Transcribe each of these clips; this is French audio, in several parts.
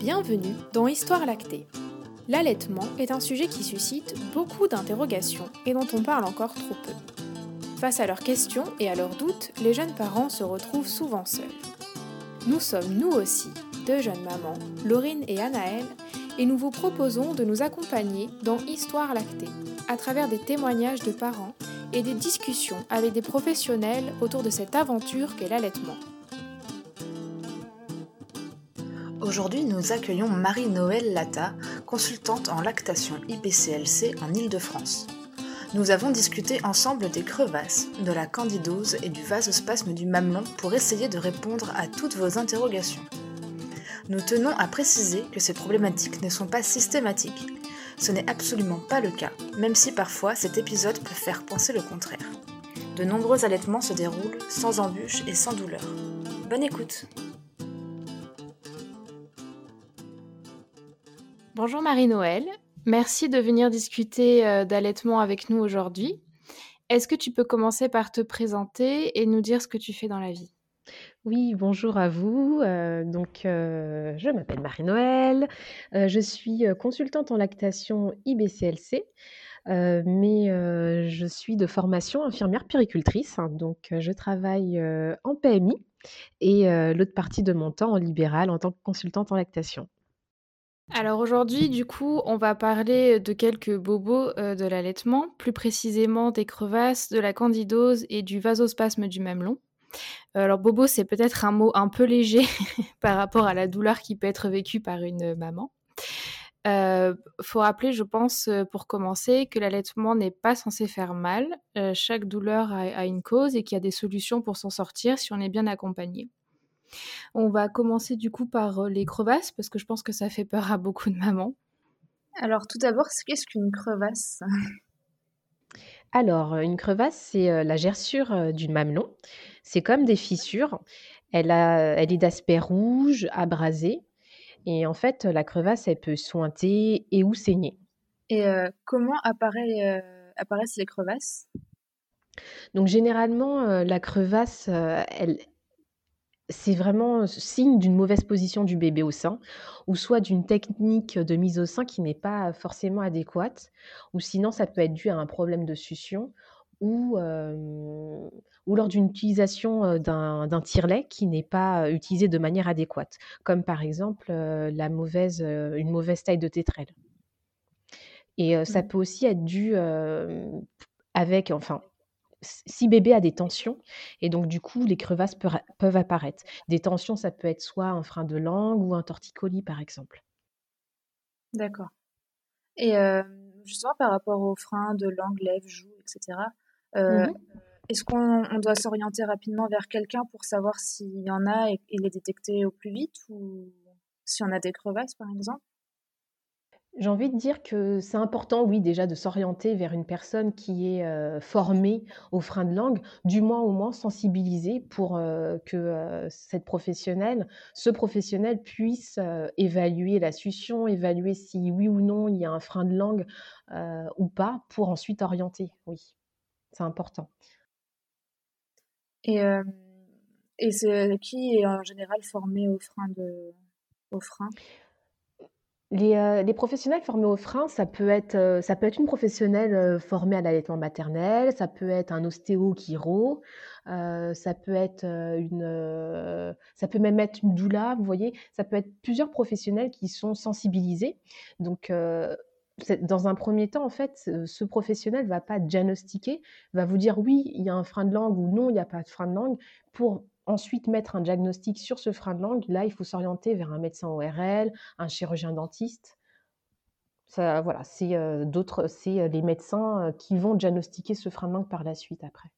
Bienvenue dans Histoire lactée. L'allaitement est un sujet qui suscite beaucoup d'interrogations et dont on parle encore trop peu. Face à leurs questions et à leurs doutes, les jeunes parents se retrouvent souvent seuls. Nous sommes nous aussi deux jeunes mamans, Laurine et Anaëlle, et nous vous proposons de nous accompagner dans Histoire lactée, à travers des témoignages de parents et des discussions avec des professionnels autour de cette aventure qu'est l'allaitement. Aujourd'hui, nous accueillons Marie-Noël Lata, consultante en lactation IPCLC en Ile-de-France. Nous avons discuté ensemble des crevasses, de la candidose et du vasospasme du mamelon pour essayer de répondre à toutes vos interrogations. Nous tenons à préciser que ces problématiques ne sont pas systématiques. Ce n'est absolument pas le cas, même si parfois cet épisode peut faire penser le contraire. De nombreux allaitements se déroulent sans embûches et sans douleur. Bonne écoute Bonjour Marie-Noël, merci de venir discuter euh, d'allaitement avec nous aujourd'hui. Est-ce que tu peux commencer par te présenter et nous dire ce que tu fais dans la vie? Oui, bonjour à vous. Euh, donc, euh, je m'appelle Marie-Noël. je suis consultante en lactation IBCLC, mais je suis de formation infirmière péricultrice. hein, donc, je travaille en PMI et l'autre partie de mon temps en libéral en tant que consultante en lactation. Alors aujourd'hui, du coup, on va parler de quelques bobos euh, de l'allaitement, plus précisément des crevasses, de la candidose et du vasospasme du mamelon. Alors bobo, c'est peut-être un mot un peu léger par rapport à la douleur qui peut être vécue par une maman. Euh, faut rappeler, je pense, euh, pour commencer, que l'allaitement n'est pas censé faire mal. chaque douleur a, a une cause et qu'il y a des solutions pour s'en sortir si on est bien accompagné. On va commencer du coup par les crevasses, parce que je pense que ça fait peur à beaucoup de mamans. Alors tout d'abord, qu'est-ce qu'une crevasse? Alors, une crevasse, c'est la gerçure du mamelon. C'est comme des fissures. Elle, a, elle est d'aspect rouge, abrasé. Et en fait, la crevasse, elle peut sointer et ou saigner. Et euh, comment apparaît, euh, apparaissent les crevasses? Donc, généralement, euh, la crevasse, elle, c'est vraiment signe d'une mauvaise position du bébé au sein, ou soit d'une technique de mise au sein qui n'est pas forcément adéquate, ou sinon ça peut être dû à un problème de succion, ou, ou lors d'une utilisation d'un tire-lait qui n'est pas utilisé de manière adéquate, comme par exemple la mauvaise, une mauvaise taille de tétrelle. Et ça mmh. peut aussi être dû avec, enfin, si bébé a des tensions, et donc du coup, les crevasses peuvent apparaître. Des tensions, ça peut être soit un frein de langue ou un torticolis, par exemple. D'accord. Et euh, justement, par rapport aux freins de langue, lèvres, joues, etc., euh, mmh est-ce qu'on doit s'orienter rapidement vers quelqu'un pour savoir s'il y en a et, et les détecter au plus vite, ou si on a des crevasses, par exemple? J'ai envie de dire que c'est important, oui, déjà de s'orienter vers une personne qui est euh, formée aux freins de langue, du moins au moins sensibilisée pour euh, que euh, cette professionnelle, ce professionnel puisse évaluer la succion, évaluer si oui ou non il y a un frein de langue ou pas, pour ensuite orienter. Oui, c'est important. Et, et qui est en général formé aux freins de, aux freins les, les, professionnels formés au frein, ça peut être, ça peut être une professionnelle formée à l'allaitement maternel, ça peut être un ostéo-chiro, euh, ça peut être une, ça peut même être une doula, vous voyez, ça peut être plusieurs professionnels qui sont sensibilisés. Donc, dans un premier temps, en fait, ce professionnel va pas diagnostiquer, va vous dire oui, il y a un frein de langue ou non, il n'y a pas de frein de langue, pour ensuite mettre un diagnostic sur ce frein de langue, là, il faut s'orienter vers un médecin ORL, un chirurgien dentiste. Ça, voilà, c'est euh, d'autres, c'est euh, les médecins euh, qui vont diagnostiquer ce frein de langue par la suite après.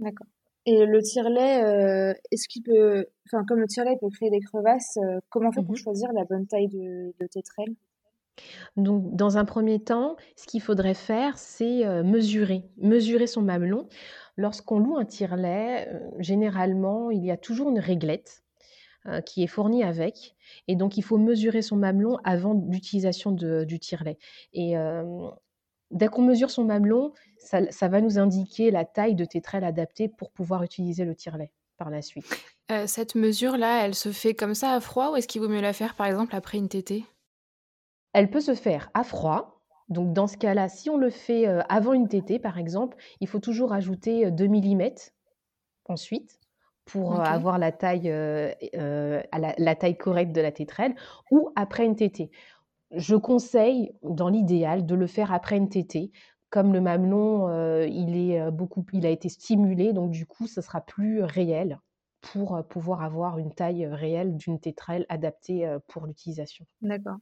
D'accord. Et le tire-lait, est-ce qu'il peut, enfin, comme le tire-lait peut créer des crevasses, comment faire pour mmh choisir la bonne taille de, de tétrelle donc, dans un premier temps, ce qu'il faudrait faire, c'est mesurer, mesurer son mamelon. Lorsqu'on loue un tire-lait, euh, généralement, il y a toujours une réglette euh, qui est fournie avec. Et donc, il faut mesurer son mamelon avant l'utilisation du tire-lait. Et euh, dès qu'on mesure son mamelon, ça, va nous indiquer la taille de tétrelle adaptée pour pouvoir utiliser le tire-lait. par la suite. cette mesure-là, elle se fait comme ça à froid ou est-ce qu'il vaut mieux la faire par exemple après une tétée? Elle peut se faire à froid. Donc dans ce cas-là, si on le fait avant une tétée par exemple, il faut toujours ajouter 2 mm ensuite pour avoir la taille, la, taille correcte de la tétrelle ou après une tétée. Je conseille, dans l'idéal, de le faire après une tétée. Comme le mamelon, il, est, beaucoup, il a été stimulé, donc du coup, ce sera plus réel pour pouvoir avoir une taille réelle d'une tétrelle adaptée pour l'utilisation. D'accord.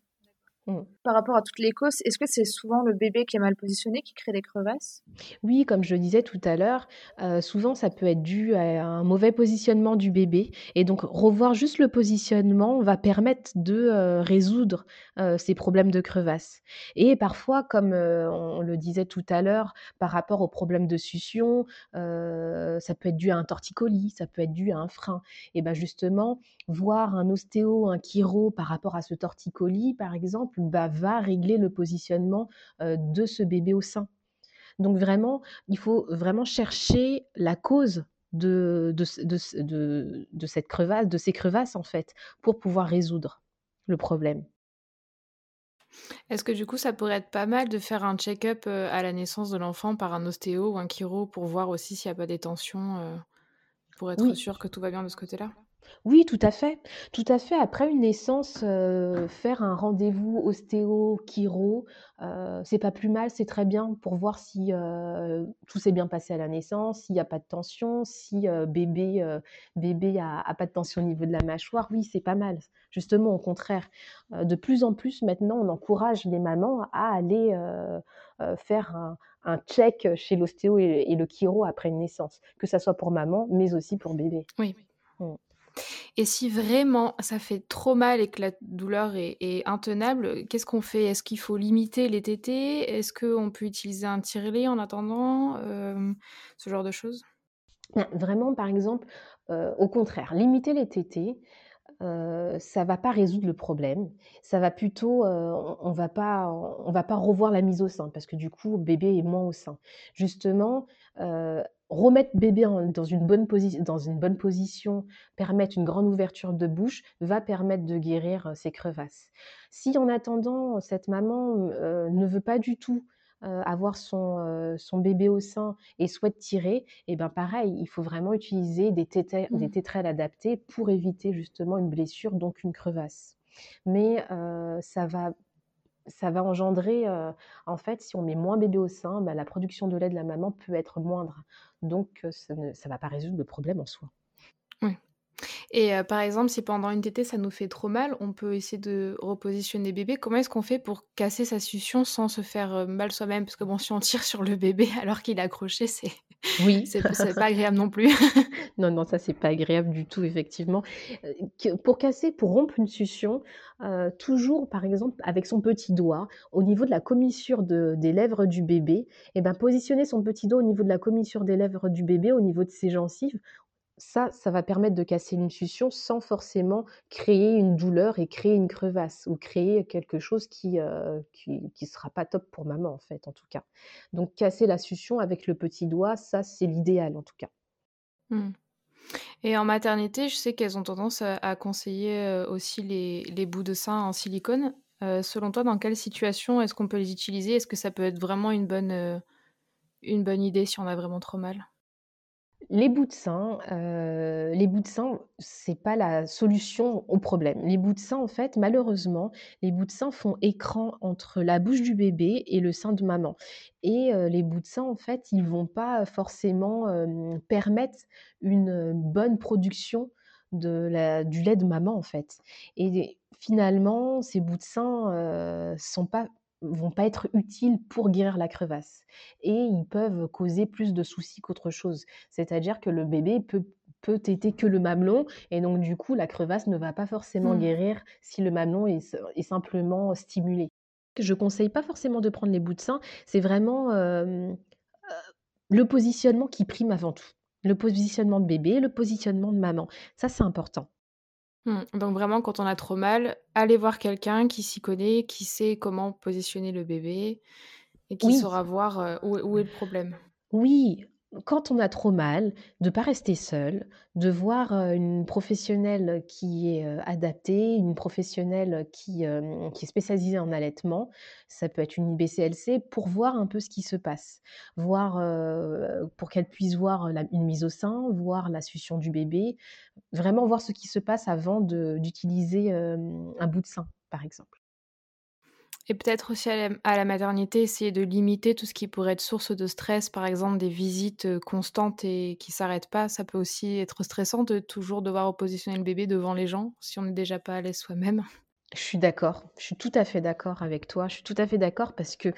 Mmh. Par rapport à toutes les causes, est-ce que c'est souvent le bébé qui est mal positionné qui crée des crevasses? Oui, comme je le disais tout à l'heure, euh, souvent ça peut être dû à un mauvais positionnement du bébé. Et donc revoir juste le positionnement va permettre de euh, résoudre euh, ces problèmes de crevasses. Et parfois, comme on le disait tout à l'heure, par rapport aux problèmes de succion, ça peut être dû à un torticolis, ça peut être dû à un frein. Et bien justement, voir un ostéo, un chiro par rapport à ce torticolis, par exemple, bah, va régler le positionnement de ce bébé au sein. Donc vraiment, il faut vraiment chercher la cause de, de, cette crevasse, de ces crevasses en fait, pour pouvoir résoudre le problème. Est-ce que du coup, ça pourrait être pas mal de faire un check-up à la naissance de l'enfant par un ostéo ou un chiro pour voir aussi s'il n'y a pas des tensions, pour être sûr que tout va bien de ce côté-là? Oui, tout à fait. Tout à fait. Après une naissance, faire un rendez-vous ostéo, chiro, c'est pas plus mal, c'est très bien pour voir si, tout s'est bien passé à la naissance, s'il n'y a pas de tension, si, bébé, bébé a pas de tension au niveau de la mâchoire. Oui, c'est pas mal. Justement, au contraire, de plus en plus maintenant, on encourage les mamans à aller, faire un check, chez l'ostéo et le chiro après une naissance, que ça soit pour maman, mais aussi pour bébé. Oui. Et si vraiment ça fait trop mal et que la douleur est, intenable, qu'est-ce qu'on fait? Est-ce qu'il faut limiter les tétés? Est-ce qu'on peut utiliser un tirelet en attendant Ce genre de choses? Vraiment, par exemple, au contraire, limiter les tétés, ça ça va pas résoudre le problème. Ça va plutôt, on, va pas, on va pas revoir la mise au sein parce que du coup, bébé est moins au sein. Justement, remettre bébé dans, une bonne dans une bonne position, permettre une grande ouverture de bouche, va permettre de guérir ces crevasses. Si en attendant, cette maman ne veut pas du tout avoir son, son, bébé au sein et souhaite tirer, et eh ben pareil, il faut vraiment utiliser des, des mmh. tétrelles adaptées pour éviter justement une blessure, donc une crevasse. Mais ça va ça va engendrer, en fait, si on met moins bébé au sein, bah, la production de lait de la maman peut être moindre. Donc, ça ne ça va pas résoudre le problème en soi. Oui. Et par exemple, si pendant une tétée, ça nous fait trop mal, on peut essayer de repositionner bébé. Comment est-ce qu'on fait pour casser sa succion sans se faire mal soi-même? Parce que bon, si on tire sur le bébé alors qu'il est accroché, c'est oui. c'est pas agréable non plus. non, non, ça c'est pas agréable du tout, effectivement. pour casser, pour rompre une succion, toujours, par exemple, avec son petit doigt, au niveau de la commissure des lèvres du bébé, et eh ben, positionner son petit doigt au niveau de la commissure des lèvres du bébé, au niveau de ses gencives, ça, ça va permettre de casser une succion sans forcément créer une douleur et créer une crevasse ou créer quelque chose qui euh, qui, sera pas top pour maman en fait en tout cas. Donc casser la succion avec le petit doigt, ça c'est l'idéal en tout cas. Mmh. Et en maternité, je sais qu'elles ont tendance à, conseiller euh, aussi les, les, bouts de sein en silicone. Euh, selon toi, dans quelle situation est-ce qu'on peut les utiliser? Est-ce que ça peut être vraiment une bonne, une bonne idée si on a vraiment trop mal? Les bouts de sein, euh, les bouts de c'est pas la solution au problème. Les bouts de sein, en fait, malheureusement, les bouts de sein font écran entre la bouche du bébé et le sein de maman. Et euh, les bouts de sein, en fait, ils vont pas forcément permettre une bonne production de la, du lait de maman, en fait. Et finalement, ces bouts de sein euh, sont pas vont pas être utiles pour guérir la crevasse et ils peuvent causer plus de soucis qu'autre chose. C'est-à-dire que le bébé peut peut téter que le mamelon et donc du coup la crevasse ne va pas forcément mmh. guérir si le mamelon est, simplement stimulé. Je conseille pas forcément de prendre les bouts de sein, c'est vraiment le positionnement qui prime avant tout. Le positionnement de bébé, le positionnement de maman. Ça c'est important. Mmh. Donc vraiment, quand on a trop mal, aller voir quelqu'un qui s'y connaît, qui sait comment positionner le bébé et qui saura voir où, est le problème. Oui, quand on a trop mal, de pas rester seul, de voir une professionnelle qui est adaptée, une professionnelle qui, qui est spécialisée en allaitement, ça peut être une IBCLC, pour voir un peu ce qui se passe, voir pour qu'elle puisse voir une mise au sein, voir la succion du bébé, vraiment voir ce qui se passe avant d'utiliser un bout de sein, par exemple. Et peut-être aussi à la, maternité, essayer de limiter tout ce qui pourrait être source de stress, par exemple des visites euh, constantes et qui s'arrêtent pas. Ça peut aussi être stressant de toujours devoir repositionner le bébé devant les gens si on n'est déjà pas à l'aise soi-même. Je suis d'accord, je suis tout à fait d'accord avec toi. Je suis tout à fait d'accord parce que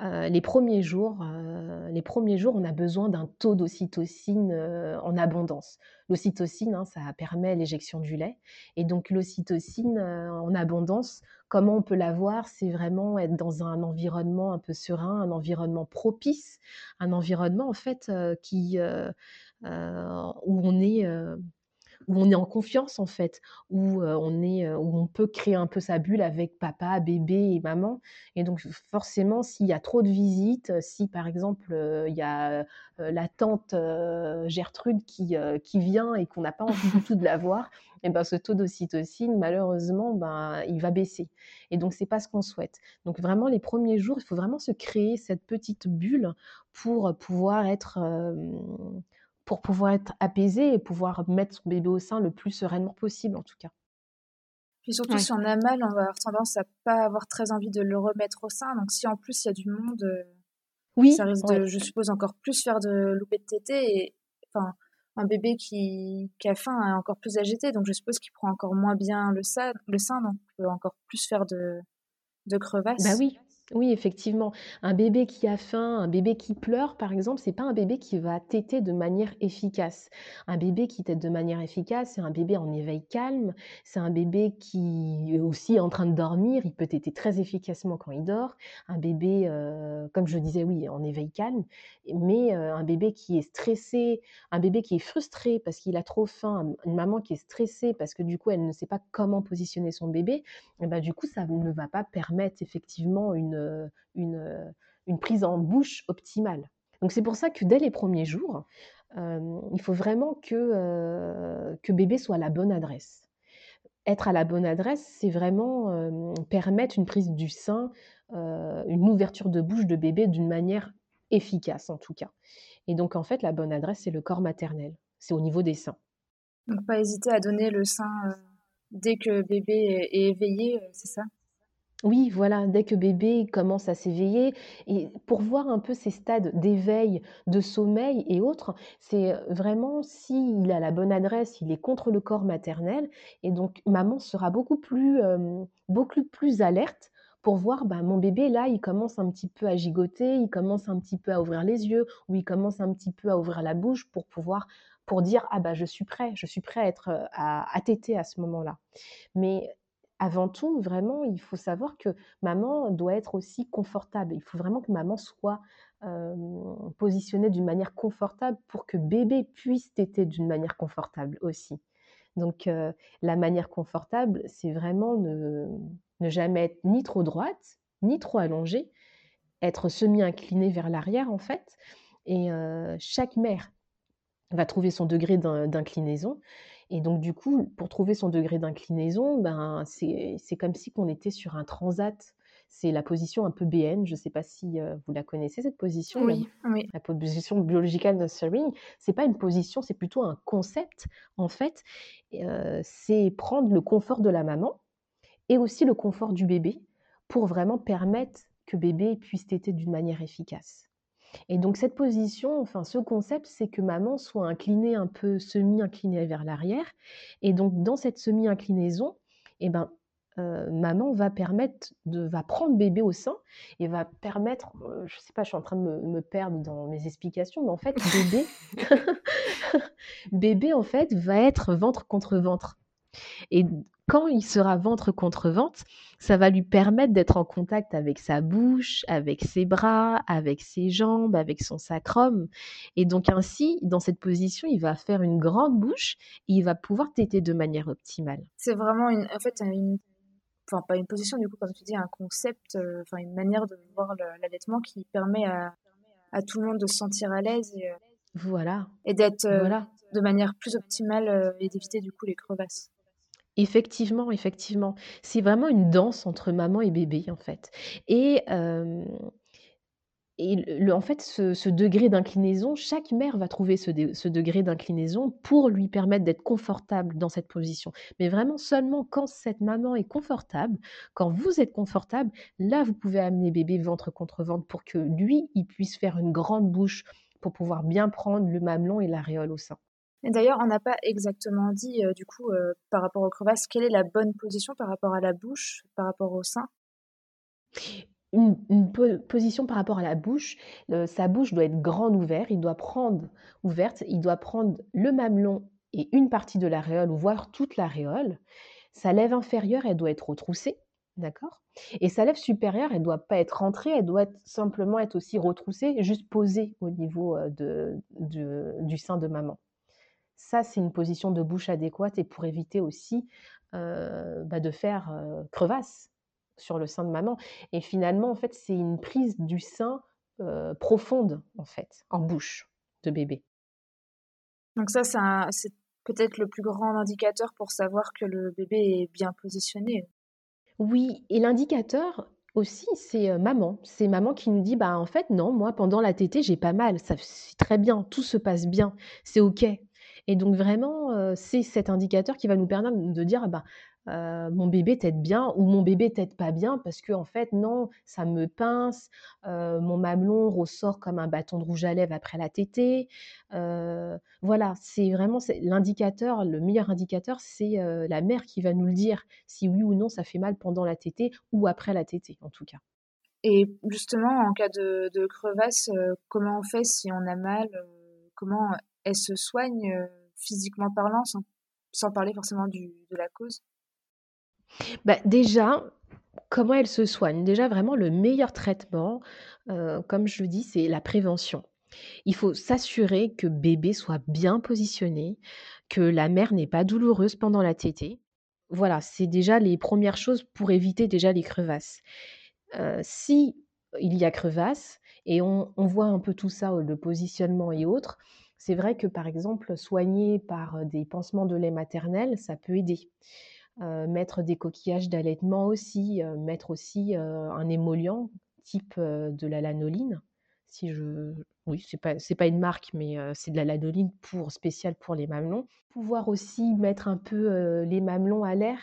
euh, les premiers jours, euh, les premiers jours, on a besoin d'un taux d'ocytocine en abondance. L'ocytocine, hein, ça permet l'éjection du lait, et donc l'ocytocine en abondance, Comment on peut l'avoir C'est vraiment être dans un environnement un peu serein, un environnement propice, un environnement en fait euh, qui, euh, euh, où on est où on est en confiance en fait, où on est, où on peut créer un peu sa bulle avec papa, bébé et maman. Et donc forcément, s'il y a trop de visites, si par exemple il y a la tante Gertrude qui, qui vient et qu'on n'a pas envie du tout de la voir, et ben ce taux d'ocytocine malheureusement ben il va baisser. Et donc c'est pas ce qu'on souhaite. Donc vraiment les premiers jours, il faut vraiment se créer cette petite bulle pour pouvoir être pour pouvoir être apaisé et pouvoir mettre son bébé au sein le plus sereinement possible, en tout cas. Puis surtout, si on a mal, on va avoir tendance à pas avoir très envie de le remettre au sein. Donc, si en plus il y a du monde, euh, oui, ça risque de, je suppose, encore plus faire de louper de tété. Et enfin, un bébé qui, qui a faim est encore plus agité. Donc, je suppose qu'il prend encore moins bien le sein, le sein donc peut encore plus faire de, de crevasses. Bah oui, oui, effectivement. Un bébé qui a faim, un bébé qui pleure, par exemple, c'est pas un bébé qui va téter de manière efficace. Un bébé qui tète de manière efficace, c'est un bébé en éveil calme, c'est un bébé qui est aussi en train de dormir, il peut téter très efficacement quand il dort. Un bébé, euh, comme je disais, oui, en éveil calme, mais euh, un bébé qui est stressé, un bébé qui est frustré parce qu'il a trop faim, une maman qui est stressée parce que du coup, elle ne sait pas comment positionner son bébé, et ben, du coup, ça ne va pas permettre effectivement une euh, euh, une, prise en bouche optimale. Donc c'est pour ça que dès les premiers jours, euh, il faut vraiment que, que bébé soit à la bonne adresse. Être à la bonne adresse, c'est vraiment permettre une prise du sein, une ouverture de bouche de bébé d'une manière efficace en tout cas. Et donc en fait, la bonne adresse, c'est le corps maternel. C'est au niveau des seins. Donc pas hésiter à donner le sein dès que bébé est éveillé, c'est ça? Oui, voilà, dès que bébé commence à s'éveiller, et pour voir un peu ces stades d'éveil, de sommeil et autres, c'est vraiment s'il a la bonne adresse, il est contre le corps maternel, et donc maman sera beaucoup plus, beaucoup plus alerte pour voir bah, mon bébé là, il commence un petit peu à gigoter, il commence un petit peu à ouvrir les yeux, ou il commence un petit peu à ouvrir la bouche pour pouvoir pour dire ah bah je suis prêt, je suis prêt à être à, à à ce moment-là. Mais avant tout, vraiment, il faut savoir que maman doit être aussi confortable. Il faut vraiment que maman soit positionnée d'une manière confortable pour que bébé puisse téter d'une manière confortable aussi. Donc, la manière confortable, c'est vraiment ne, jamais être ni trop droite, ni trop allongée, être semi-inclinée vers l'arrière, en fait. Et chaque mère va trouver son degré d'inclinaison. Et donc, du coup, pour trouver son degré d'inclinaison, ben, c'est comme si on était sur un transat. C'est la position un peu BN. Je ne sais pas si euh, vous la connaissez, cette position. Oui, La position biological nurturing. Ce n'est pas une position, c'est plutôt un concept, en fait. Euh, c'est prendre le confort de la maman et aussi le confort du bébé pour vraiment permettre que bébé puisse téter d'une manière efficace. Et donc cette position, enfin ce concept, c'est que maman soit inclinée un peu semi-inclinée vers l'arrière. Et donc dans cette semi-inclinaison, eh ben, euh, maman va permettre de va prendre bébé au sein et va permettre, euh, je sais pas, je suis en train de me, me, perdre dans mes explications, mais en fait bébé, bébé en fait va être ventre contre ventre. Et quand il sera ventre contre ventre, ça va lui permettre d'être en contact avec sa bouche, avec ses bras, avec ses jambes, avec son sacrum. Et donc ainsi, dans cette position, il va faire une grande bouche et il va pouvoir téter de manière optimale. C'est vraiment une, en fait, une, enfin pas une position du coup, comme tu dis, un concept, euh, enfin une manière de voir l'allaitement qui permet à, à, tout le monde de se sentir à l'aise et, euh, Voilà. Et d'être de manière plus optimale et d'éviter du coup les crevasses. Effectivement, effectivement. C'est vraiment une danse entre maman et bébé, en fait. Et, en fait, ce, degré d'inclinaison, chaque mère va trouver ce, ce degré d'inclinaison pour lui permettre d'être confortable dans cette position. Mais vraiment seulement quand cette maman est confortable, quand vous êtes confortable, là, vous pouvez amener bébé ventre contre ventre pour que lui, il puisse faire une grande bouche pour pouvoir bien prendre le mamelon et l'aréole au sein. D'ailleurs, on n'a pas exactement dit, euh, du coup, euh, par rapport aux crevasses, quelle est la bonne position par rapport à la bouche, par rapport au sein? Une, position par rapport à la bouche, sa bouche doit être grande ouverte, il doit prendre ouverte, il doit prendre le mamelon et une partie de l'aréole, ou voire toute l'aréole. Sa lèvre inférieure, elle doit être retroussée, d'accord? Et sa lèvre supérieure, elle ne doit pas être rentrée, elle doit simplement être aussi retroussée, juste posée au niveau euh, de, du sein de maman. Ça, c'est une position de bouche adéquate et pour éviter aussi euh, bah, de faire euh, crevasse sur le sein de maman. Et finalement, en fait, c'est une prise du sein euh, profonde, en fait, en bouche de bébé. Donc ça, c'est peut-être le plus grand indicateur pour savoir que le bébé est bien positionné. Oui, et l'indicateur aussi, c'est maman. C'est maman qui nous dit, bah en fait, non, moi, pendant la tétée, j'ai pas mal. Ça, c'est très bien, tout se passe bien, c'est OK. Et donc vraiment, c'est cet indicateur qui va nous permettre de dire, bah, mon bébé t'aide bien ou mon bébé t'aide pas bien parce que en fait non ça me pince mon mamelon ressort comme un bâton de rouge à lèvres après la tétée. Voilà c'est vraiment l'indicateur le meilleur indicateur c'est la mère qui va nous le dire si oui ou non ça fait mal pendant la tétée ou après la tétée en tout cas. Et justement en cas de, de crevasse comment on fait si on a mal comment elle se soigne physiquement parlant sans, parler forcément du, de la cause? Bah, déjà, comment elle se soigne? Déjà, vraiment, le meilleur traitement, comme je le dis, c'est la prévention. Il faut s'assurer que bébé soit bien positionné, que la mère n'est pas douloureuse pendant la tétée. Voilà, c'est déjà les premières choses pour éviter déjà les crevasses. Euh, si il y a crevasse et on, on, voit un peu tout ça, le positionnement et autres, c'est vrai que par exemple, soigner par des pansements de lait maternel, ça peut aider. Mettre des coquillages d'allaitement aussi, mettre aussi un émollient type de la lanoline. Si je, oui, c'est pas c'est pas une marque, mais c'est de la lanoline pour spéciale pour les mamelons. Pouvoir aussi mettre un peu les mamelons à l'air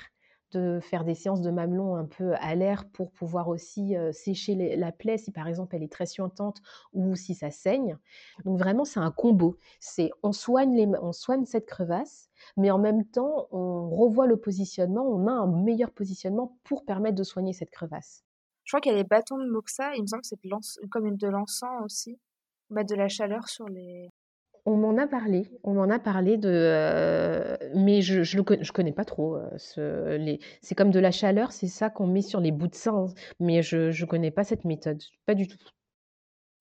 de faire des séances de mamelon un peu à l'air pour pouvoir aussi sécher la plaie si par exemple elle est très suintante ou si ça saigne. Donc vraiment c'est un combo. C'est on soigne les, on soigne cette crevasse, mais en même temps on revoit le positionnement, on a un meilleur positionnement pour permettre de soigner cette crevasse. Je crois qu'il y a les bâtons de moxa, il me semble que c'est comme une de l'encens aussi, mettre de la chaleur sur les on m'en a parlé, on m'en a parlé de, euh, mais je je, je connais pas trop. Euh, ce, les, c'est comme de la chaleur, c'est ça qu'on met sur les bouts de sein, mais je je connais pas cette méthode, pas du tout.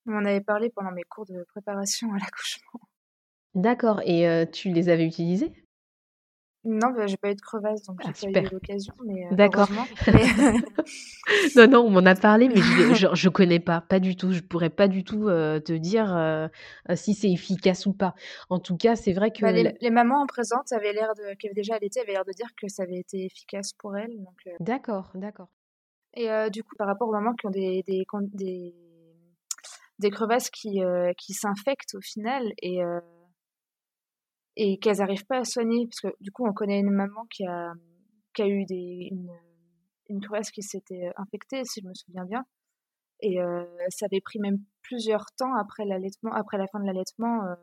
On m'en avait parlé pendant mes cours de préparation à l'accouchement. D'accord, et euh, tu les avais utilisés? Non, bah, j'ai pas eu de crevasse, donc j'ai ah, pas eu l'occasion. Euh, D'accord. non, non, on m'en a parlé, mais je, je, connais pas, pas du tout. Je pourrais pas du tout euh, te dire euh, si c'est efficace ou pas. En tout cas, c'est vrai que bah, les, mamans en présence avaient l'air de, qui avaient déjà allaité, avaient l'air de dire que ça avait été efficace pour elles. D'accord, d'accord. Et du coup, par rapport aux mamans qui ont des des, des, des crevasses qui qui s'infectent au final et et qu'elles n'arrivent pas à soigner, parce que du coup, on connaît une maman qui a, qui a eu des, une, une crevasse qui s'était infectée, si je me souviens bien. Et euh, ça avait pris même plusieurs temps après l'allaitement, après la fin de l'allaitement, euh,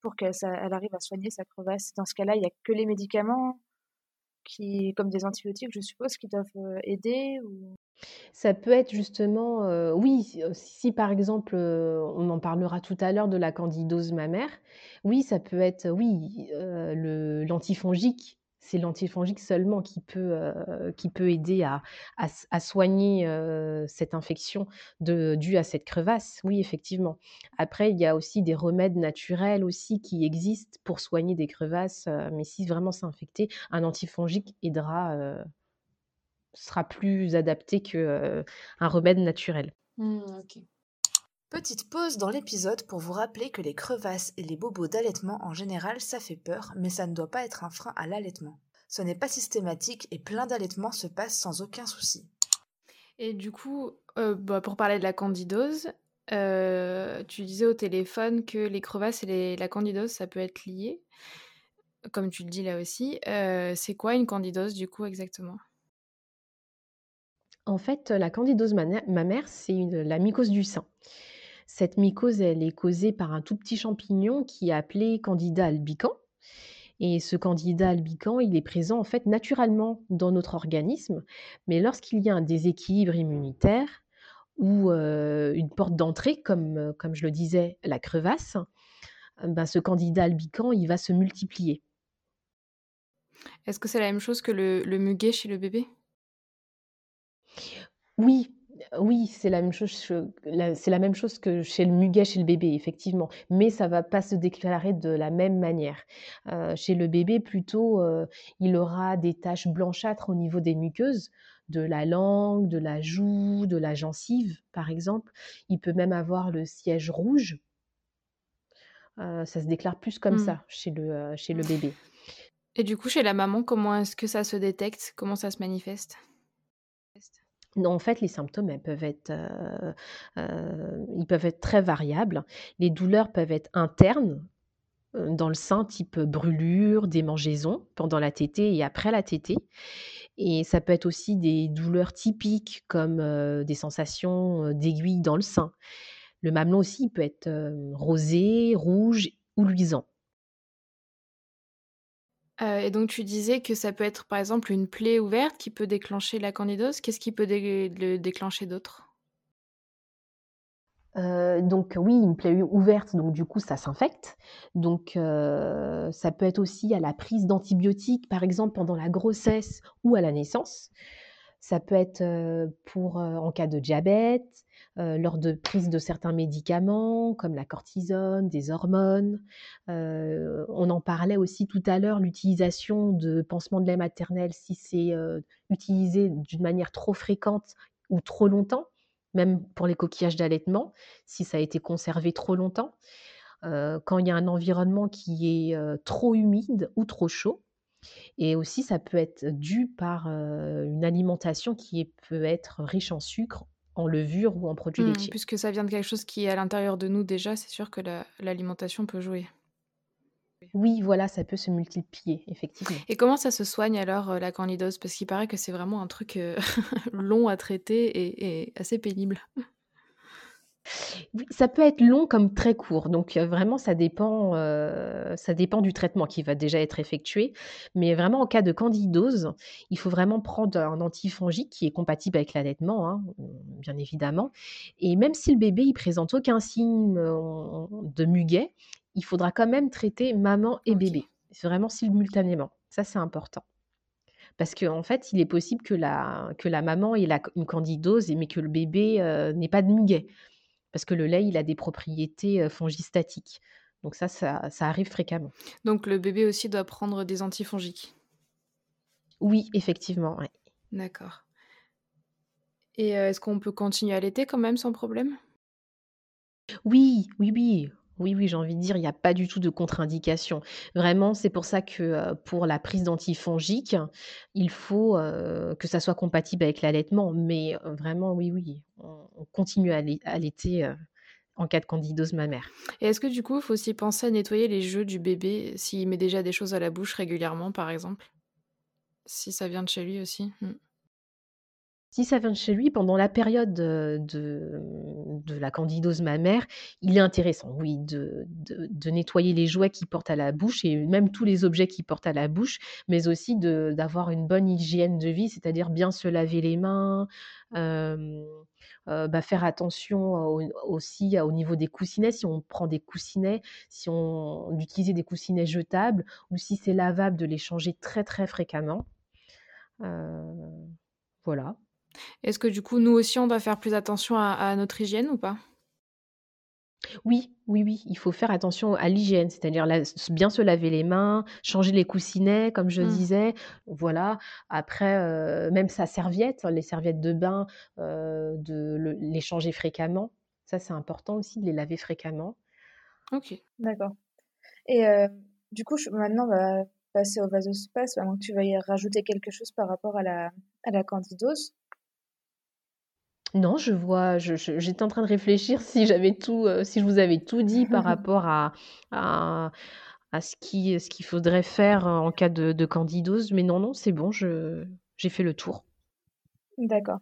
pour qu'elle elle arrive à soigner sa crevasse. Dans ce cas-là, il n'y a que les médicaments comme des antibiotiques, je suppose, qui doivent euh, aider. Ça peut être justement, oui, si, par exemple, on en parlera tout à l'heure de la candidose mammaire, oui, ça peut être, oui, l'antifongique. C'est l'antifongique seulement qui peut, qui peut aider à, à, soigner cette infection due à cette crevasse. Oui, effectivement. Après, il y a aussi des remèdes naturels aussi qui existent pour soigner des crevasses. mais si vraiment c'est infecté, un antifongique aidera, sera plus adapté qu'un remède naturel. Mmh, Petite pause dans l'épisode pour vous rappeler que les crevasses et les bobos d'allaitement en général ça fait peur, mais ça ne doit pas être un frein à l'allaitement. Ce n'est pas systématique et plein d'allaitements se passent sans aucun souci. Et du coup, euh, bah, pour parler de la candidose, euh, tu disais au téléphone que les crevasses et la candidose, ça peut être lié, comme tu le dis là aussi. Euh, c'est quoi une candidose du coup exactement? En fait, la candidose mammaire, c'est la mycose du sein. Cette mycose, elle est causée par un tout petit champignon qui est appelé Candida albicans. Et ce Candida albicans, il est présent en fait naturellement dans notre organisme, mais lorsqu'il y a un déséquilibre immunitaire ou une porte d'entrée, comme, comme je le disais, la crevasse, ben, ce Candida albicans, il va se multiplier. Est-ce que c'est la même chose que le, le muguet chez le bébé? Oui, oui, c'est la même chose c'est la même chose que chez le muguet, chez le bébé, effectivement, mais ça va pas se déclarer de la même manière. chez le bébé, plutôt, il aura des taches blanchâtres au niveau des muqueuses, de la langue, de la joue, de la gencive, par exemple. Il peut même avoir le siège rouge. ça se déclare plus comme mmh. ça chez le, chez le bébé. Et du coup, chez la maman, comment est-ce que ça se détecte? Comment ça se manifeste? En fait, les symptômes, peuvent être, ils peuvent être très variables. Les douleurs peuvent être internes, dans le sein, type brûlure, démangeaison pendant la tétée et après la tétée. Et ça peut être aussi des douleurs typiques comme des sensations d'aiguille dans le sein. Le mamelon aussi peut être rosé, rouge ou luisant. Euh, et donc tu disais que ça peut être par exemple une plaie ouverte qui peut déclencher la candidose. Qu'est-ce qui peut le déclencher d'autre? Euh, donc oui, une plaie ouverte, donc du coup ça s'infecte. Donc euh, ça peut être aussi à la prise d'antibiotiques, par exemple pendant la grossesse ou à la naissance. Ça peut être pour en cas de diabète, lors de prise de certains médicaments comme la cortisone, des hormones. on en parlait aussi tout à l'heure, l'utilisation de pansements de lait maternel, si c'est utilisé d'une manière trop fréquente ou trop longtemps, même pour les coquillages d'allaitement, si ça a été conservé trop longtemps. quand il y a un environnement qui est trop humide ou trop chaud, et aussi, ça peut être dû par une alimentation qui peut être riche en sucre, en levure ou en produits mmh, laitiers. Puisque ça vient de quelque chose qui est à l'intérieur de nous déjà, c'est sûr que l'alimentation peut jouer. Oui, voilà, ça peut se multiplier, effectivement. Et comment ça se soigne alors la candidose? Parce qu'il paraît que c'est vraiment un truc long à traiter et assez pénible ça peut être long comme très court, donc vraiment ça dépend, ça dépend du traitement qui va déjà être effectué. Mais vraiment en cas de candidose, il faut vraiment prendre un antifongique qui est compatible avec l'allaitement, hein, bien évidemment. Et même si le bébé il présente aucun signe, de muguet, il faudra quand même traiter maman et bébé, vraiment simultanément. Ça, c'est important. Parce qu'en fait, il est possible que la que la maman ait une candidose mais que le bébé, n'ait pas de muguet parce que le lait, il a des propriétés fongistatiques. Donc ça, ça, arrive fréquemment. Donc le bébé aussi doit prendre des antifongiques? Oui, effectivement. D'accord. Et est-ce qu'on peut continuer à allaiter quand même sans problème? Oui, oui, oui. Oui, oui, j'ai envie de dire, il n'y a pas du tout de contre-indication. Vraiment, c'est pour ça que pour la prise d'antifongiques, il faut que ça soit compatible avec l'allaitement. Mais vraiment, oui, oui, on, continue à allaiter en cas de candidose mammaire. Et est-ce que du coup, il faut aussi penser à nettoyer les jeux du bébé s'il met déjà des choses à la bouche régulièrement, par exemple? Si ça vient de chez lui aussi mmh. Si ça vient de chez lui, pendant la période de, la candidose mammaire, il est intéressant, oui, de, nettoyer les jouets qu'il porte à la bouche et même tous les objets qu'il porte à la bouche, mais aussi d'avoir une bonne hygiène de vie, c'est-à-dire bien se laver les mains, euh, euh, bah, faire attention aussi au niveau des coussinets, si on prend des coussinets, si on utilise des coussinets jetables ou si c'est lavable, de les changer très très fréquemment. Euh, voilà. Est-ce que du coup, nous aussi, on doit faire plus attention à, notre hygiène ou pas? Oui, oui, oui, il faut faire attention à l'hygiène, c'est-à-dire bien se laver les mains, changer les coussinets, comme je mmh. disais. Voilà. Après, euh, même sa serviette, les serviettes de bain, euh, de les changer fréquemment. Ça, c'est important aussi de les laver fréquemment. Ok, d'accord. Et du coup, maintenant, on va passer au vasospasme, avant que tu veuilles rajouter quelque chose par rapport à la, à la candidose. Non, je vois, j'étais en train de réfléchir si j'avais tout, si je vous avais tout dit par rapport à, à, à ce qui, ce qu'il faudrait faire en cas de, de candidose, mais non, non, c'est bon, j'ai fait le tour. D'accord.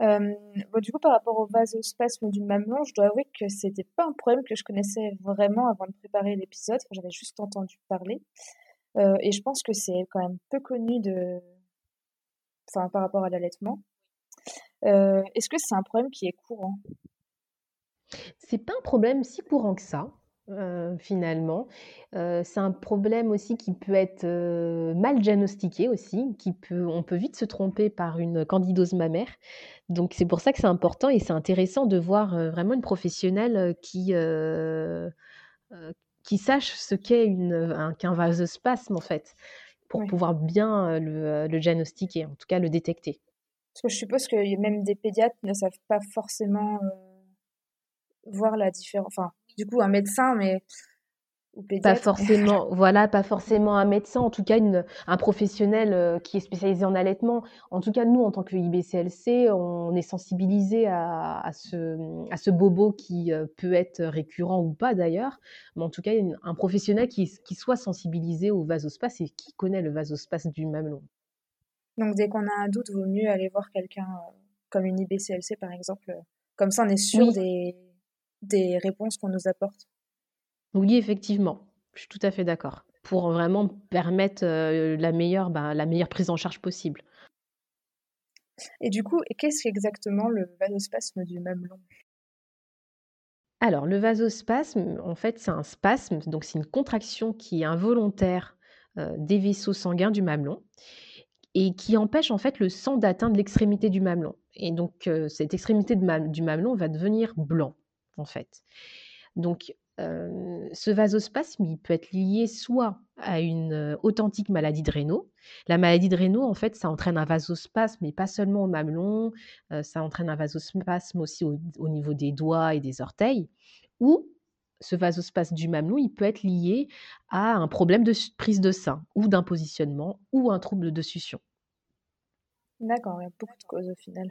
Euh, bon, du coup, par rapport au vasospasme du mamelon, je dois avouer que c'était pas un problème que je connaissais vraiment avant de préparer l'épisode. J'avais juste entendu parler. Euh, et je pense que c'est quand même peu connu de... enfin, par rapport à l'allaitement. Euh, est-ce que c'est un problème qui est courant? C'est pas un problème si courant que ça. Euh, finalement. Euh, c'est un problème aussi qui peut être euh, mal diagnostiqué aussi, qui peut, on peut vite se tromper par une candidose mammaire. Donc c'est pour ça que c'est important et c'est intéressant de voir vraiment une professionnelle qui, qui sache ce qu'est un, qu'un vasospasme en fait, pour pouvoir bien le, le, diagnostiquer, en tout cas le détecter. Parce que je suppose que même des pédiatres ne savent pas forcément voir la différence. Enfin, du coup un médecin, mais Pas forcément, voilà, pas forcément un médecin, en tout cas une, un professionnel euh, qui est spécialisé en allaitement. En tout cas, nous, en tant que IBCLC, on est sensibilisé à, à, ce, à ce bobo qui euh, peut être récurrent ou pas d'ailleurs, mais en tout cas, un professionnel qui, qui soit sensibilisé au vasospace et qui connaît le vasospace du mamelon. Donc, dès qu'on a un doute, vaut mieux aller voir quelqu'un euh, comme une IBCLC, par exemple. Comme ça, on est sûr des des réponses qu'on nous apporte. Oui, effectivement, je suis tout à fait d'accord. Pour vraiment permettre euh, la, meilleure, bah, la meilleure prise en charge possible. Et du coup, qu'est-ce qu'exactement le vasospasme du mamelon? Alors, le vasospasme, en fait, c'est un spasme, donc c'est une contraction qui est involontaire euh, des vaisseaux sanguins du mamelon et qui empêche en fait le sang d'atteindre l'extrémité du mamelon. Et donc, euh, cette extrémité du mamelon va devenir blanc en fait. Donc, ce vasospasme, peut être lié soit à une authentique maladie de Raynaud. La maladie de Raynaud, en fait, ça entraîne un vasospasme, mais pas seulement au mamelon, ça entraîne un vasospasme aussi au, niveau des doigts et des orteils. Ou ce vasospasme du mamelon, il peut être lié à un problème de prise de sein, ou d'un positionnement, ou un trouble de succion. D'accord, il y a beaucoup de causes au final.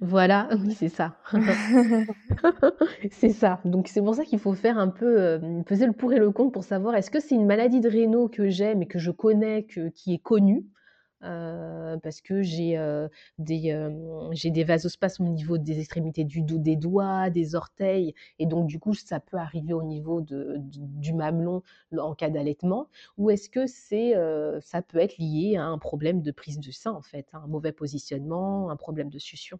Voilà, oui, c'est ça. c'est ça. Donc c'est pour ça qu'il faut faire un peu euh, peser le pour et le contre pour savoir est-ce que c'est une maladie de Raynaud que j'ai mais que je connais, que, qui est connue, euh, parce que j'ai euh, des, j'ai des vasospasmes au niveau des extrémités du, des doigts, des orteils, et donc du coup ça peut arriver au niveau de, du mamelon en cas d'allaitement, ou est-ce que c'est, ça peut être lié à un problème de prise de sein en fait, un mauvais positionnement, un problème de succion?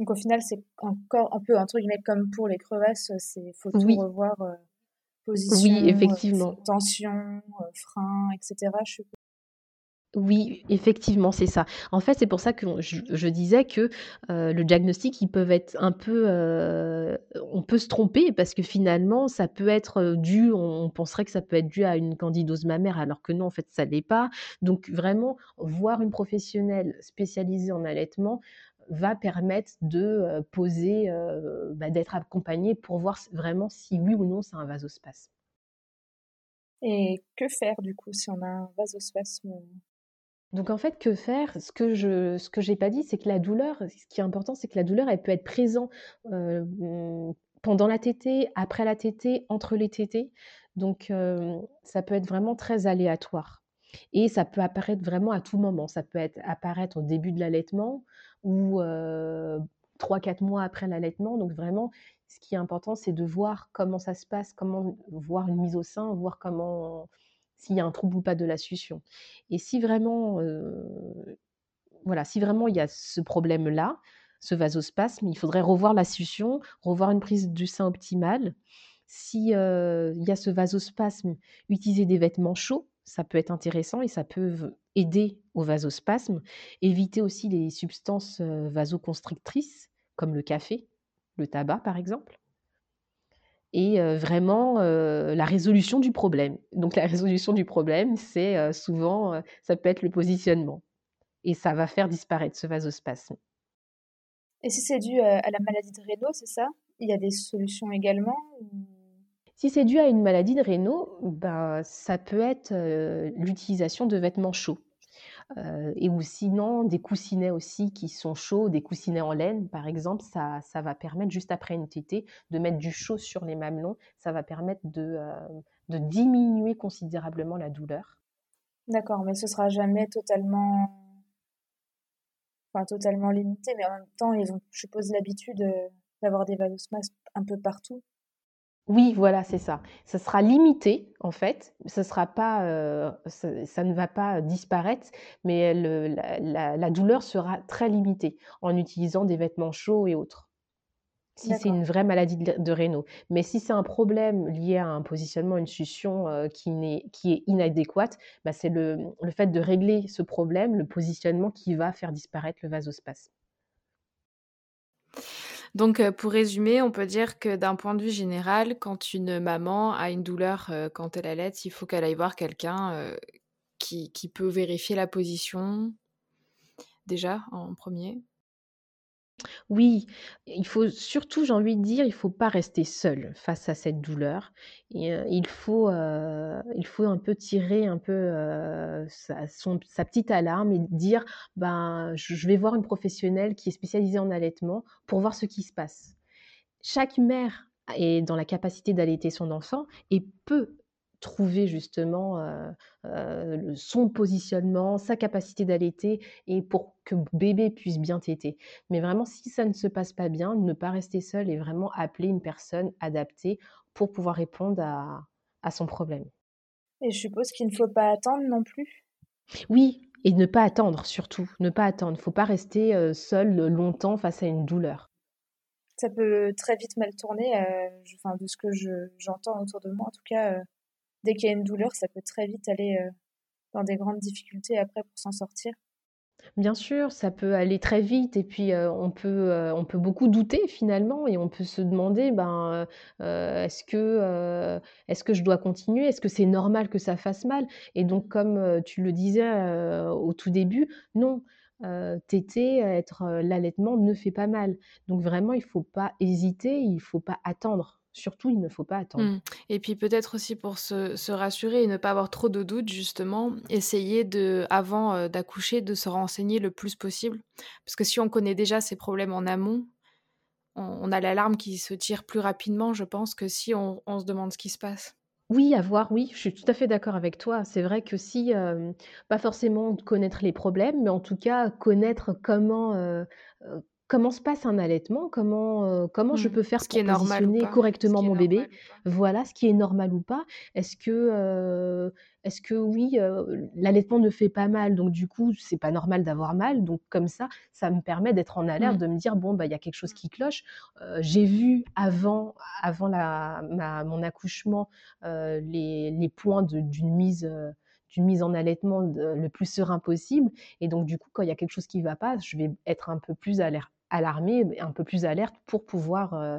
Donc au final, c'est encore un peu entre guillemets comme pour les crevasses, c'est faut tout revoir euh, position, oui, effectivement. Euh, tension, euh, frein, etc. Oui, effectivement, c'est ça. En fait, c'est pour ça que je, disais que le diagnostic, ils peuvent être un peu, on peut se tromper parce que finalement, ça peut être dû, on, penserait que ça peut être dû à une candidose mammaire, alors que non, en fait, ça l'est pas. Donc vraiment, voir une professionnelle spécialisée en allaitement, va permettre de poser, bah, d'être accompagné pour voir vraiment si oui ou non c'est un vasospasme. Et que faire du coup si on a un vasospasme donc en fait, que faire? Ce que je ce que j'ai pas dit, c'est que la douleur, ce qui est important, c'est que la douleur, elle peut être présente mmh, pendant la tétée, après la tétée, entre les tétées. Donc ça peut être vraiment très aléatoire. Et ça peut apparaître vraiment à tout moment. Ça peut être, apparaître au début de l'allaitement ou trois, quatre mois après l'allaitement. Donc vraiment, ce qui est important, c'est de voir comment ça se passe, comment voir une mise au sein, voir comment s'il y a un trouble ou pas de la succion. Et si vraiment, voilà, si vraiment il y a ce problème-là, ce vasospasme, il faudrait revoir la succion, revoir une prise du sein optimale. S'il y a ce vasospasme, utiliser des vêtements chauds, ça peut être intéressant et ça peut aider au vasospasme. Éviter aussi les substances vasoconstrictrices comme le café, le tabac par exemple. Et vraiment la résolution du problème. Donc la résolution du problème, c'est souvent, ça peut être le positionnement. Et ça va faire disparaître ce vasospasme. Et si c'est dû à la maladie de Raynaud, c'est ça? Il y a des solutions également Si c'est dû à une maladie de Raynaud, ben, ça peut être l'utilisation de vêtements chauds. Et ou sinon des coussinets aussi qui sont chauds, des coussinets en laine par exemple, ça, ça va permettre juste après une tétée de mettre du chaud sur les mamelons, ça va permettre de, de diminuer considérablement la douleur. D'accord, mais ce sera jamais totalement, enfin, totalement limité, mais en même temps, ils ont, je suppose, l'habitude euh, d'avoir des vasospasmes un peu partout. Oui, voilà, c'est ça. Ça sera limité, en fait. Ça sera pas, euh, ça, ne va pas disparaître, mais la, douleur sera très limitée en utilisant des vêtements chauds et autres si c'est une vraie maladie de, de Mais si c'est un problème lié à un positionnement, une succion euh, qui, qui, est inadéquate, bah, c'est le, le, fait de régler ce problème, le positionnement, qui va faire disparaître le vasospasme. Donc, euh, pour résumer, on peut dire que d'un point de vue général, quand une maman a une douleur euh, quand elle allait, il faut qu'elle aille voir quelqu'un qui, qui peut vérifier la position déjà en premier. Oui, il faut surtout, j'ai envie de dire, il faut pas rester seul face à cette douleur. il faut, il faut un peu tirer un peu sa, petite alarme et dire, ben, je vais voir une professionnelle qui est spécialisée en allaitement pour voir ce qui se passe. Chaque mère est dans la capacité d'allaiter son enfant et peut trouver justement son positionnement, sa capacité d'allaiter et pour que bébé puisse bien téter. Mais vraiment, si ça ne se passe pas bien, ne pas rester seul et vraiment appeler une personne adaptée pour pouvoir répondre à, à son problème. Et je suppose qu'il ne faut pas attendre non plus Oui, et ne pas attendre surtout, ne pas attendre. Il ne faut pas rester seul longtemps face à une douleur. Ça peut très vite mal tourner, enfin, de ce que j'entends autour de moi en tout cas dès qu'il y a une douleur, ça peut très vite aller euh, dans des grandes difficultés après pour s'en sortir. Bien sûr, ça peut aller très vite et puis euh, on, peut, euh, on peut beaucoup douter finalement et on peut se demander ben, est-ce que, est que je dois continuer? Est-ce que c'est normal que ça fasse mal? Et donc comme tu le disais au tout début, non, téter, être l'allaitement ne fait pas mal. Donc vraiment, il ne faut pas hésiter, il ne faut pas attendre. Surtout, il ne faut pas attendre. Mmh. Et puis peut-être aussi pour se, rassurer et ne pas avoir trop de doutes, justement, essayer de, avant euh, d'accoucher, de se renseigner le plus possible. Parce que si on connaît déjà ces problèmes en amont, on, a l'alarme qui se tire plus rapidement, je pense, que si on, se demande ce qui se passe. Oui, à voir, oui, je suis tout à fait d'accord avec toi. C'est vrai que si, euh, pas forcément connaître les problèmes, mais en tout cas connaître comment, euh, comment se passe un allaitement, comment, euh, comment je mmh. peux faire ce qui pour est positionner correctement mon bébé. Voilà, ce qui est normal ou pas. Est-ce que, euh, est-ce que oui, euh, l'allaitement ne fait pas mal, donc du coup, c'est pas normal d'avoir mal. Donc comme ça, ça me permet d'être en alerte, mmh. de me dire bon bah il y a quelque chose qui cloche. j'ai vu avant, avant la, mon accouchement les, les, points d'une mise d'une mise en allaitement le plus serein possible. Et donc, du coup, quand il y a quelque chose qui ne va pas, je vais être un peu plus alerte alarmée, un peu plus alerte pour pouvoir euh,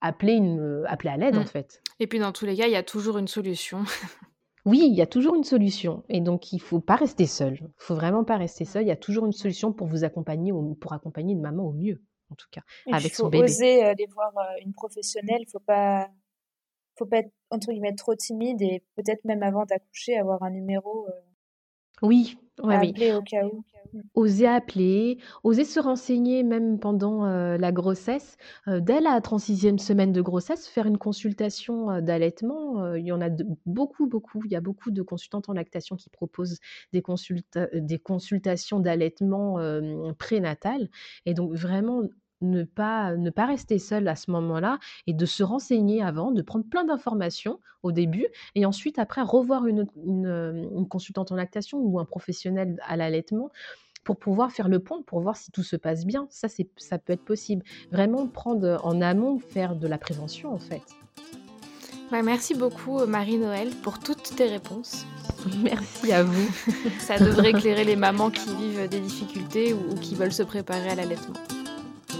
appeler, une, appeler à l'aide, en mmh. fait. Et puis, dans tous les cas, il y a toujours une solution. oui, il y a toujours une solution. Et donc, il ne faut pas rester seul. Il faut vraiment pas rester seul. Il y a toujours une solution pour vous accompagner, pour accompagner une maman au mieux, en tout cas, avec son bébé. Il faut oser aller voir euh, une professionnelle. Il ne faut pas, faut pas être, entre guillemets, trop timide et peut-être même avant d'accoucher, avoir un numéro. Euh, oui, ouais, appeler au cas où. Oser appeler, oser se renseigner même pendant, la grossesse. dès la 36e semaine de grossesse, faire une consultation, d'allaitement, il y en a beaucoup, beaucoup. Il y a beaucoup de consultantes en lactation qui proposent des des consultations d'allaitement, prénatal et donc vraiment ne pas, ne pas rester seul à ce moment-là et de se renseigner avant, de prendre plein d'informations au début et ensuite après revoir une, une, consultante en lactation ou un professionnel à l'allaitement pour pouvoir faire le point, pour voir si tout se passe bien. Ça, ça peut être possible. Vraiment prendre en amont, faire de la prévention en fait. merci beaucoup Marie-Noël pour toutes tes réponses. Merci à vous. ça devrait éclairer les mamans qui vivent des difficultés ou qui veulent se préparer à l'allaitement.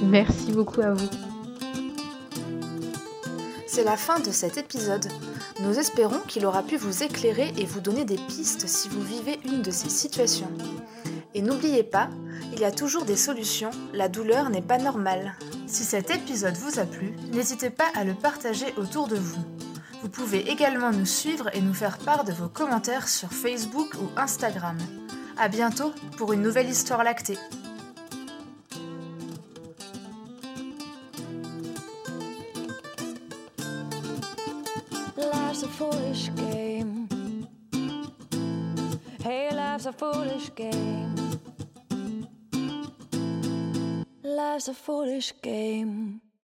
Merci beaucoup à vous. C'est la fin de cet épisode. Nous espérons qu'il aura pu vous éclairer et vous donner des pistes si vous vivez une de ces situations. Et n'oubliez pas, il y a toujours des solutions, la douleur n'est pas normale. Si cet épisode vous a plu, n'hésitez pas à le partager autour de vous. Vous pouvez également nous suivre et nous faire part de vos commentaires sur Facebook ou Instagram. A bientôt pour une nouvelle histoire lactée. foolish game. Hey, life's a foolish game. Life's a foolish game.